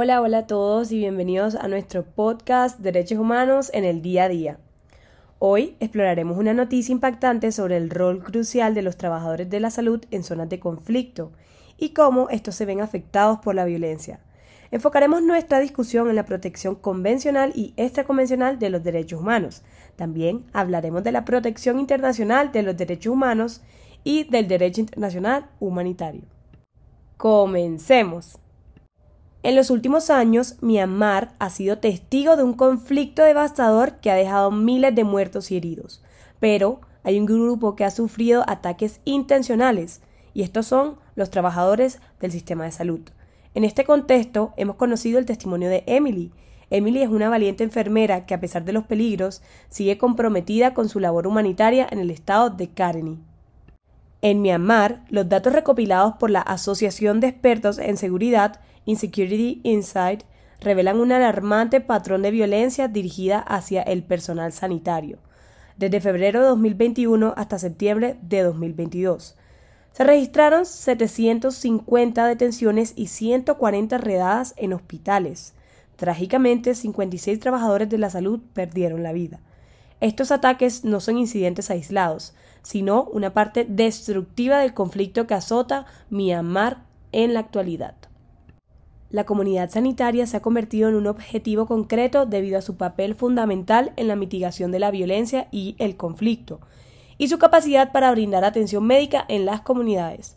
Hola, hola a todos y bienvenidos a nuestro podcast Derechos Humanos en el día a día. Hoy exploraremos una noticia impactante sobre el rol crucial de los trabajadores de la salud en zonas de conflicto y cómo estos se ven afectados por la violencia. Enfocaremos nuestra discusión en la protección convencional y extraconvencional de los derechos humanos. También hablaremos de la protección internacional de los derechos humanos y del derecho internacional humanitario. Comencemos. En los últimos años, Myanmar ha sido testigo de un conflicto devastador que ha dejado miles de muertos y heridos. Pero hay un grupo que ha sufrido ataques intencionales, y estos son los trabajadores del sistema de salud. En este contexto, hemos conocido el testimonio de Emily. Emily es una valiente enfermera que, a pesar de los peligros, sigue comprometida con su labor humanitaria en el estado de Karenni. En Myanmar, los datos recopilados por la Asociación de Expertos en Seguridad Insecurity Insight revelan un alarmante patrón de violencia dirigida hacia el personal sanitario, desde febrero de 2021 hasta septiembre de 2022. Se registraron 750 detenciones y 140 redadas en hospitales. Trágicamente, 56 trabajadores de la salud perdieron la vida. Estos ataques no son incidentes aislados, sino una parte destructiva del conflicto que azota Myanmar en la actualidad. La comunidad sanitaria se ha convertido en un objetivo concreto debido a su papel fundamental en la mitigación de la violencia y el conflicto, y su capacidad para brindar atención médica en las comunidades.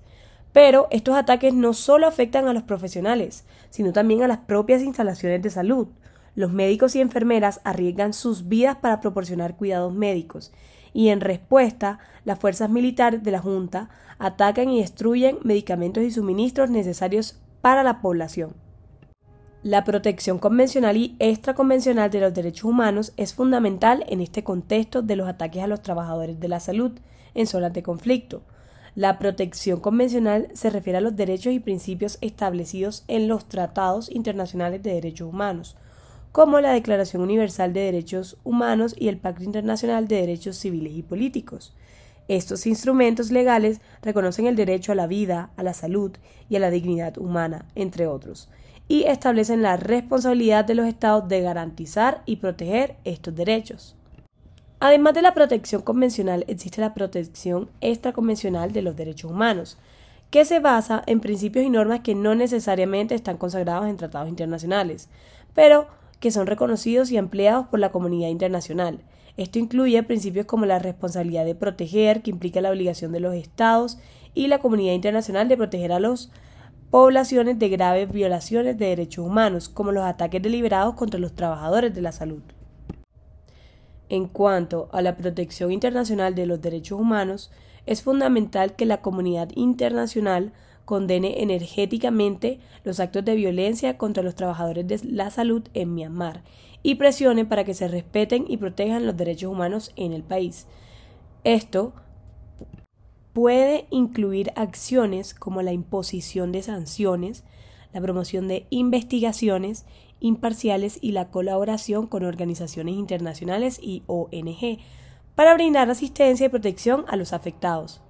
Pero estos ataques no solo afectan a los profesionales, sino también a las propias instalaciones de salud. Los médicos y enfermeras arriesgan sus vidas para proporcionar cuidados médicos, y en respuesta, las fuerzas militares de la Junta atacan y destruyen medicamentos y suministros necesarios para la población. La protección convencional y extraconvencional de los derechos humanos es fundamental en este contexto de los ataques a los trabajadores de la salud en zonas de conflicto. La protección convencional se refiere a los derechos y principios establecidos en los tratados internacionales de derechos humanos, como la Declaración Universal de Derechos Humanos y el Pacto Internacional de Derechos Civiles y Políticos. Estos instrumentos legales reconocen el derecho a la vida, a la salud y a la dignidad humana, entre otros y establecen la responsabilidad de los estados de garantizar y proteger estos derechos. Además de la protección convencional, existe la protección extraconvencional de los derechos humanos, que se basa en principios y normas que no necesariamente están consagrados en tratados internacionales, pero que son reconocidos y empleados por la comunidad internacional. Esto incluye principios como la responsabilidad de proteger, que implica la obligación de los estados y la comunidad internacional de proteger a los poblaciones de graves violaciones de derechos humanos, como los ataques deliberados contra los trabajadores de la salud. En cuanto a la protección internacional de los derechos humanos, es fundamental que la comunidad internacional condene energéticamente los actos de violencia contra los trabajadores de la salud en Myanmar y presione para que se respeten y protejan los derechos humanos en el país. Esto puede incluir acciones como la imposición de sanciones, la promoción de investigaciones imparciales y la colaboración con organizaciones internacionales y ONG para brindar asistencia y protección a los afectados.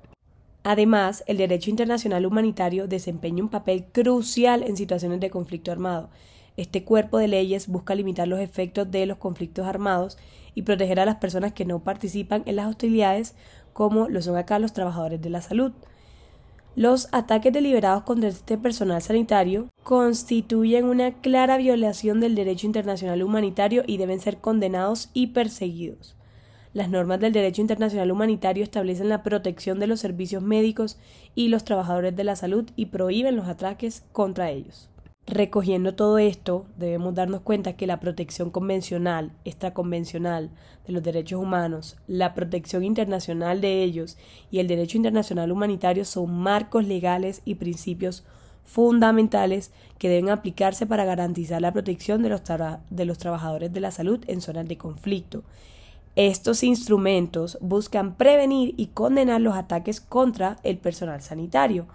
Además, el derecho internacional humanitario desempeña un papel crucial en situaciones de conflicto armado. Este cuerpo de leyes busca limitar los efectos de los conflictos armados y proteger a las personas que no participan en las hostilidades como lo son acá los trabajadores de la salud. Los ataques deliberados contra este personal sanitario constituyen una clara violación del derecho internacional humanitario y deben ser condenados y perseguidos. Las normas del derecho internacional humanitario establecen la protección de los servicios médicos y los trabajadores de la salud y prohíben los ataques contra ellos. Recogiendo todo esto, debemos darnos cuenta que la protección convencional, extraconvencional de los derechos humanos, la protección internacional de ellos y el derecho internacional humanitario son marcos legales y principios fundamentales que deben aplicarse para garantizar la protección de los, de los trabajadores de la salud en zonas de conflicto. Estos instrumentos buscan prevenir y condenar los ataques contra el personal sanitario,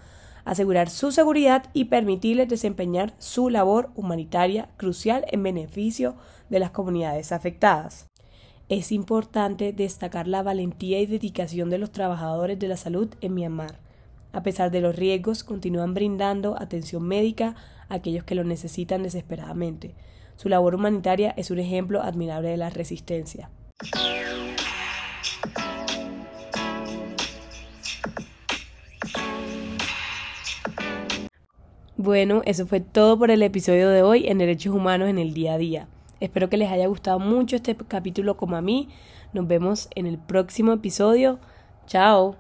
asegurar su seguridad y permitirles desempeñar su labor humanitaria crucial en beneficio de las comunidades afectadas. Es importante destacar la valentía y dedicación de los trabajadores de la salud en Myanmar. A pesar de los riesgos, continúan brindando atención médica a aquellos que lo necesitan desesperadamente. Su labor humanitaria es un ejemplo admirable de la resistencia. Bueno, eso fue todo por el episodio de hoy en Derechos Humanos en el día a día. Espero que les haya gustado mucho este capítulo como a mí. Nos vemos en el próximo episodio. Chao.